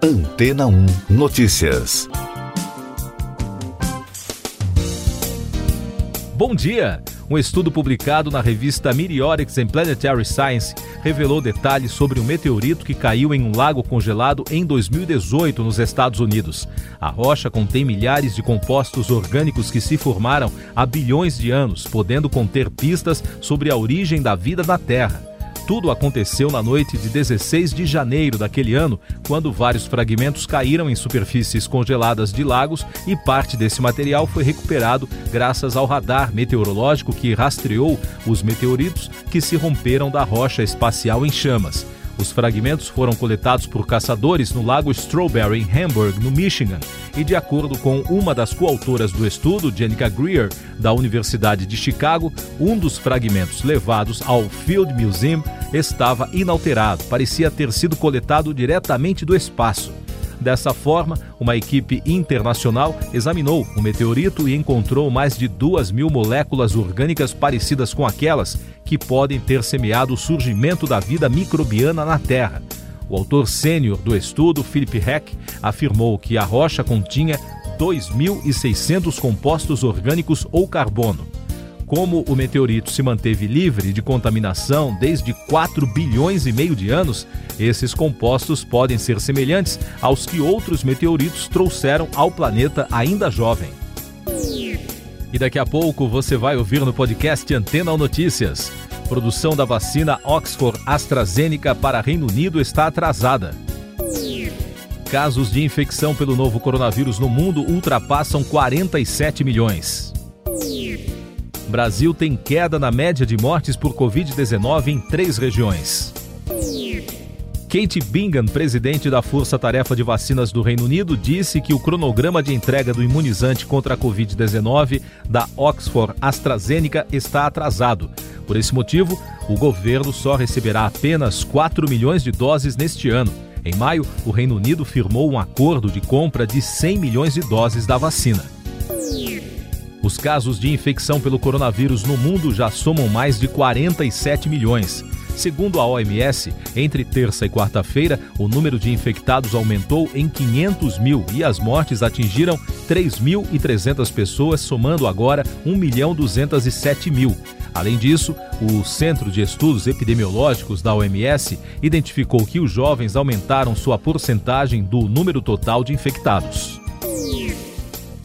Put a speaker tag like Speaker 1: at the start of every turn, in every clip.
Speaker 1: Antena 1 Notícias.
Speaker 2: Bom dia! Um estudo publicado na revista Meteorics and Planetary Science revelou detalhes sobre um meteorito que caiu em um lago congelado em 2018 nos Estados Unidos. A rocha contém milhares de compostos orgânicos que se formaram há bilhões de anos, podendo conter pistas sobre a origem da vida na Terra. Tudo aconteceu na noite de 16 de janeiro daquele ano, quando vários fragmentos caíram em superfícies congeladas de lagos e parte desse material foi recuperado graças ao radar meteorológico que rastreou os meteoritos que se romperam da rocha espacial em chamas. Os fragmentos foram coletados por caçadores no lago Strawberry, em Hamburg, no Michigan, e de acordo com uma das coautoras do estudo, Jenica Greer, da Universidade de Chicago, um dos fragmentos levados ao Field Museum estava inalterado, parecia ter sido coletado diretamente do espaço. Dessa forma, uma equipe internacional examinou o meteorito e encontrou mais de duas mil moléculas orgânicas parecidas com aquelas que podem ter semeado o surgimento da vida microbiana na Terra. O autor sênior do estudo, Philip Heck, afirmou que a rocha continha 2.600 compostos orgânicos ou carbono. Como o meteorito se manteve livre de contaminação desde 4 bilhões e meio de anos, esses compostos podem ser semelhantes aos que outros meteoritos trouxeram ao planeta ainda jovem. E daqui a pouco você vai ouvir no podcast Antena Notícias. Produção da vacina Oxford AstraZeneca para Reino Unido está atrasada. Casos de infecção pelo novo coronavírus no mundo ultrapassam 47 milhões. Brasil tem queda na média de mortes por Covid-19 em três regiões. Kate Bingham, presidente da Força Tarefa de Vacinas do Reino Unido, disse que o cronograma de entrega do imunizante contra a Covid-19 da Oxford AstraZeneca está atrasado. Por esse motivo, o governo só receberá apenas 4 milhões de doses neste ano. Em maio, o Reino Unido firmou um acordo de compra de 100 milhões de doses da vacina. Os casos de infecção pelo coronavírus no mundo já somam mais de 47 milhões. Segundo a OMS, entre terça e quarta-feira, o número de infectados aumentou em 500 mil e as mortes atingiram 3.300 pessoas, somando agora 1 milhão 207 mil. Além disso, o Centro de Estudos Epidemiológicos da OMS identificou que os jovens aumentaram sua porcentagem do número total de infectados.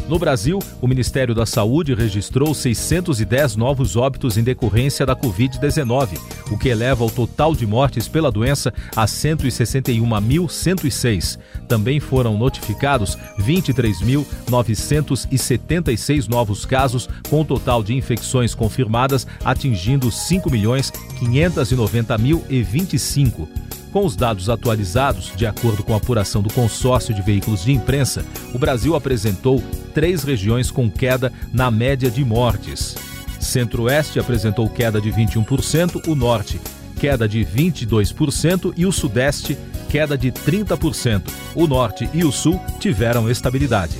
Speaker 2: No Brasil, o Ministério da Saúde registrou 610 novos óbitos em decorrência da Covid-19, o que eleva o total de mortes pela doença a 161.106. Também foram notificados 23.976 novos casos, com o total de infecções confirmadas atingindo 5.590.025. Com os dados atualizados, de acordo com a apuração do consórcio de veículos de imprensa, o Brasil apresentou três regiões com queda na média de mortes. Centro-Oeste apresentou queda de 21%, o Norte queda de 22% e o Sudeste queda de 30%. O Norte e o Sul tiveram estabilidade.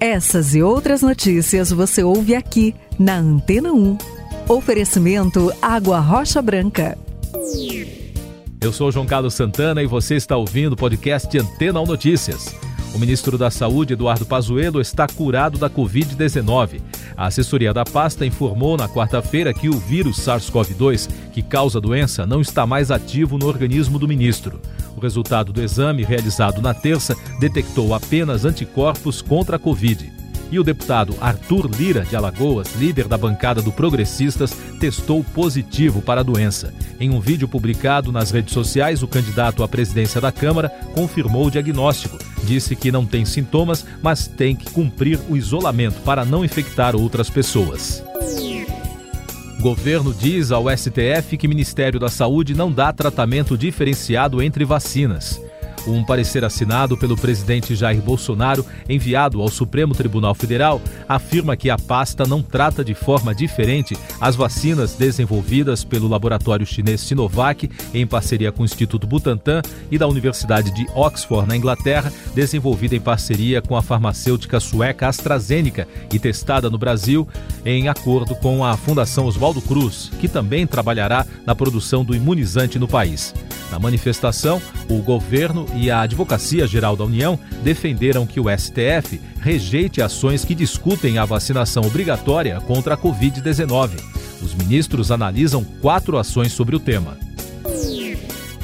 Speaker 3: Essas e outras notícias você ouve aqui na Antena 1. Oferecimento Água Rocha Branca.
Speaker 2: Eu sou João Carlos Santana e você está ouvindo o podcast Antena 1 Notícias. O ministro da Saúde, Eduardo Pazuello, está curado da Covid-19. A assessoria da pasta informou na quarta-feira que o vírus SARS-CoV-2, que causa a doença, não está mais ativo no organismo do ministro. O resultado do exame, realizado na terça, detectou apenas anticorpos contra a Covid. E o deputado Arthur Lira, de Alagoas, líder da bancada do Progressistas, testou positivo para a doença. Em um vídeo publicado nas redes sociais, o candidato à presidência da Câmara confirmou o diagnóstico. Disse que não tem sintomas, mas tem que cumprir o isolamento para não infectar outras pessoas. Governo diz ao STF que Ministério da Saúde não dá tratamento diferenciado entre vacinas. Um parecer assinado pelo presidente Jair Bolsonaro, enviado ao Supremo Tribunal Federal, afirma que a pasta não trata de forma diferente as vacinas desenvolvidas pelo laboratório chinês Sinovac, em parceria com o Instituto Butantan, e da Universidade de Oxford, na Inglaterra, desenvolvida em parceria com a farmacêutica sueca AstraZeneca e testada no Brasil em acordo com a Fundação Oswaldo Cruz, que também trabalhará na produção do imunizante no país. Na manifestação, o governo e a Advocacia Geral da União defenderam que o STF rejeite ações que discutem a vacinação obrigatória contra a Covid-19. Os ministros analisam quatro ações sobre o tema.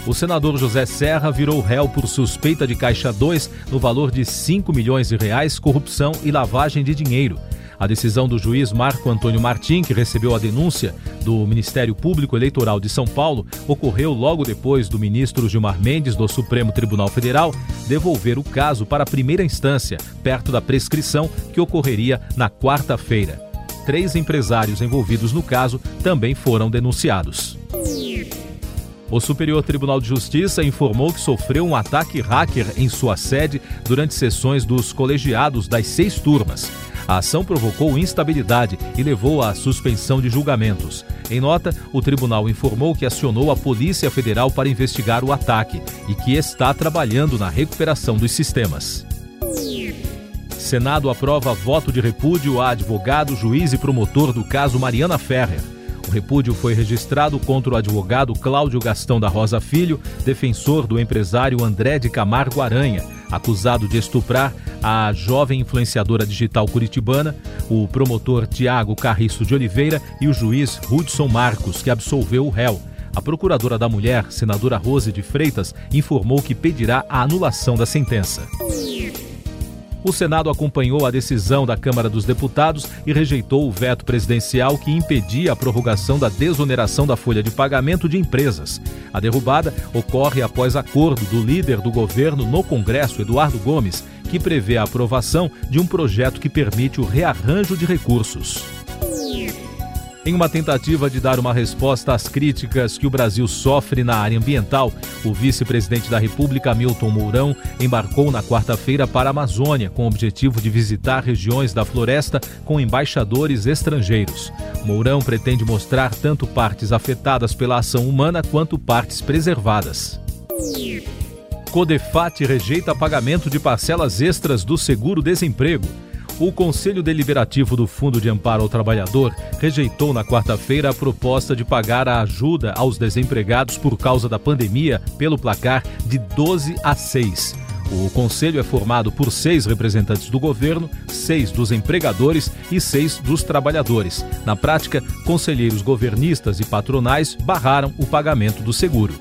Speaker 2: O senador José Serra virou réu por suspeita de Caixa 2 no valor de 5 milhões de reais, corrupção e lavagem de dinheiro. A decisão do juiz Marco Antônio Martim, que recebeu a denúncia do Ministério Público Eleitoral de São Paulo, ocorreu logo depois do ministro Gilmar Mendes, do Supremo Tribunal Federal, devolver o caso para a primeira instância, perto da prescrição que ocorreria na quarta-feira. Três empresários envolvidos no caso também foram denunciados. O Superior Tribunal de Justiça informou que sofreu um ataque hacker em sua sede durante sessões dos colegiados das seis turmas. A ação provocou instabilidade e levou à suspensão de julgamentos. Em nota, o tribunal informou que acionou a Polícia Federal para investigar o ataque e que está trabalhando na recuperação dos sistemas. Senado aprova voto de repúdio a advogado, juiz e promotor do caso Mariana Ferrer. O repúdio foi registrado contra o advogado Cláudio Gastão da Rosa Filho, defensor do empresário André de Camargo Aranha, acusado de estuprar a jovem influenciadora digital curitibana, o promotor Tiago Carriço de Oliveira e o juiz Hudson Marcos, que absolveu o réu. A procuradora da mulher, senadora Rose de Freitas, informou que pedirá a anulação da sentença. O Senado acompanhou a decisão da Câmara dos Deputados e rejeitou o veto presidencial que impedia a prorrogação da desoneração da folha de pagamento de empresas. A derrubada ocorre após acordo do líder do governo no Congresso, Eduardo Gomes, que prevê a aprovação de um projeto que permite o rearranjo de recursos. Em uma tentativa de dar uma resposta às críticas que o Brasil sofre na área ambiental, o vice-presidente da República, Milton Mourão, embarcou na quarta-feira para a Amazônia com o objetivo de visitar regiões da floresta com embaixadores estrangeiros. Mourão pretende mostrar tanto partes afetadas pela ação humana quanto partes preservadas. Codefat rejeita pagamento de parcelas extras do seguro-desemprego. O Conselho Deliberativo do Fundo de Amparo ao Trabalhador rejeitou na quarta-feira a proposta de pagar a ajuda aos desempregados por causa da pandemia pelo placar de 12 a 6. O conselho é formado por seis representantes do governo, seis dos empregadores e seis dos trabalhadores. Na prática, conselheiros governistas e patronais barraram o pagamento do seguro.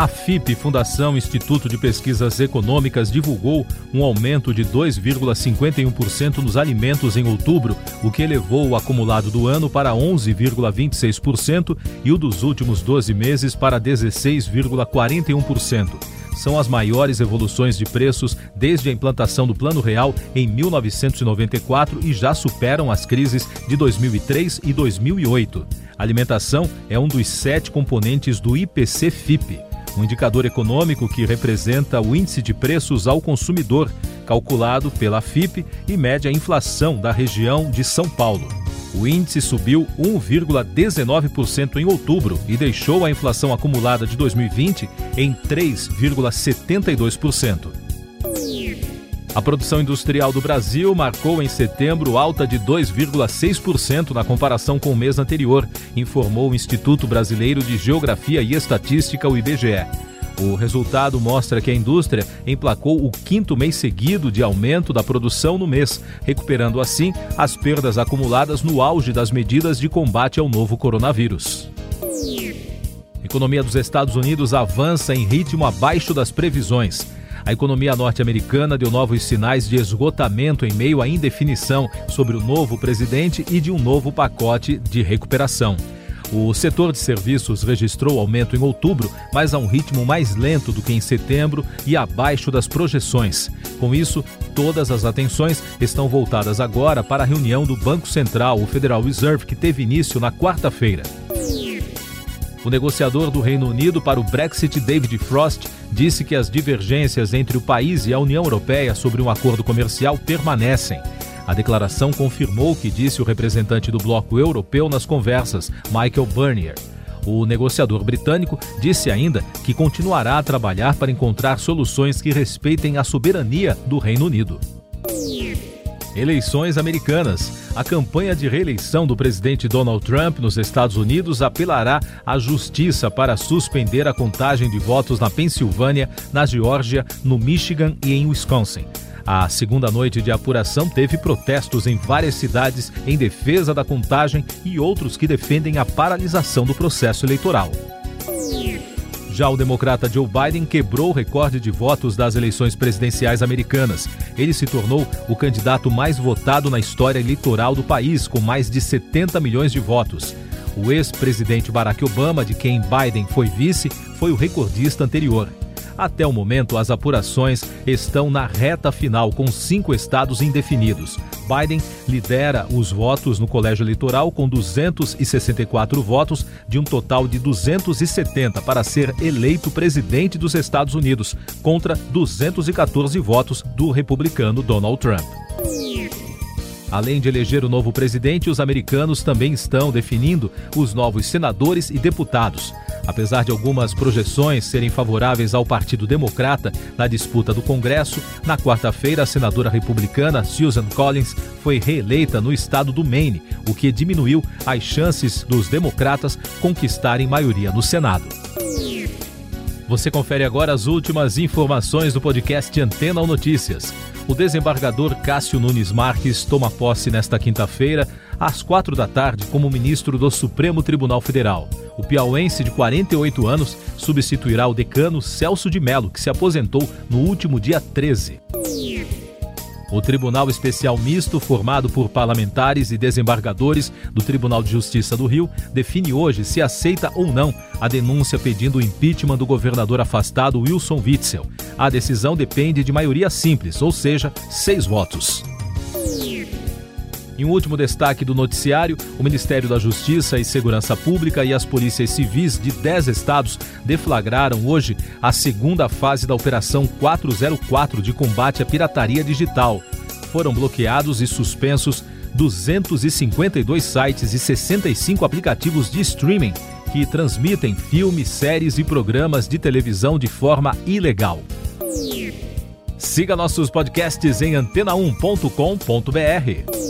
Speaker 2: A FIP, Fundação Instituto de Pesquisas Econômicas, divulgou um aumento de 2,51% nos alimentos em outubro, o que elevou o acumulado do ano para 11,26% e o dos últimos 12 meses para 16,41% são as maiores evoluções de preços desde a implantação do Plano Real em 1994 e já superam as crises de 2003 e 2008. A alimentação é um dos sete componentes do IPC-FIP um indicador econômico que representa o índice de preços ao consumidor, calculado pela FIP e mede a inflação da região de São Paulo. O índice subiu 1,19% em outubro e deixou a inflação acumulada de 2020 em 3,72%. A produção industrial do Brasil marcou em setembro alta de 2,6% na comparação com o mês anterior, informou o Instituto Brasileiro de Geografia e Estatística, o IBGE. O resultado mostra que a indústria emplacou o quinto mês seguido de aumento da produção no mês, recuperando assim as perdas acumuladas no auge das medidas de combate ao novo coronavírus. A economia dos Estados Unidos avança em ritmo abaixo das previsões. A economia norte-americana deu novos sinais de esgotamento em meio à indefinição sobre o novo presidente e de um novo pacote de recuperação. O setor de serviços registrou aumento em outubro, mas a um ritmo mais lento do que em setembro e abaixo das projeções. Com isso, todas as atenções estão voltadas agora para a reunião do Banco Central, o Federal Reserve, que teve início na quarta-feira. O negociador do Reino Unido para o Brexit, David Frost, disse que as divergências entre o país e a União Europeia sobre um acordo comercial permanecem. A declaração confirmou o que disse o representante do bloco europeu nas conversas, Michael Barnier. O negociador britânico disse ainda que continuará a trabalhar para encontrar soluções que respeitem a soberania do Reino Unido. Eleições americanas. a campanha de reeleição do presidente Donald Trump nos Estados Unidos apelará à justiça para suspender a contagem de votos na Pensilvânia, na Geórgia, no Michigan e em Wisconsin. A segunda noite de apuração teve protestos em várias cidades em defesa da contagem e outros que defendem a paralisação do processo eleitoral. Já o democrata Joe Biden quebrou o recorde de votos das eleições presidenciais americanas. Ele se tornou o candidato mais votado na história eleitoral do país, com mais de 70 milhões de votos. O ex-presidente Barack Obama, de quem Biden foi vice, foi o recordista anterior. Até o momento, as apurações estão na reta final, com cinco estados indefinidos. Biden lidera os votos no colégio eleitoral com 264 votos, de um total de 270 para ser eleito presidente dos Estados Unidos, contra 214 votos do republicano Donald Trump. Além de eleger o novo presidente, os americanos também estão definindo os novos senadores e deputados. Apesar de algumas projeções serem favoráveis ao Partido Democrata na disputa do Congresso, na quarta-feira a senadora republicana Susan Collins foi reeleita no estado do Maine, o que diminuiu as chances dos democratas conquistarem maioria no Senado. Você confere agora as últimas informações do podcast Antena ou Notícias. O desembargador Cássio Nunes Marques toma posse nesta quinta-feira, às quatro da tarde, como ministro do Supremo Tribunal Federal. O piauense de 48 anos substituirá o decano Celso de Mello, que se aposentou no último dia 13. O Tribunal Especial Misto, formado por parlamentares e desembargadores do Tribunal de Justiça do Rio, define hoje se aceita ou não a denúncia pedindo o impeachment do governador afastado Wilson Witzel. A decisão depende de maioria simples, ou seja, seis votos. Em um último destaque do noticiário, o Ministério da Justiça e Segurança Pública e as polícias civis de 10 estados deflagraram hoje a segunda fase da Operação 404 de combate à pirataria digital. Foram bloqueados e suspensos 252 sites e 65 aplicativos de streaming que transmitem filmes, séries e programas de televisão de forma ilegal. Siga nossos podcasts em antena1.com.br.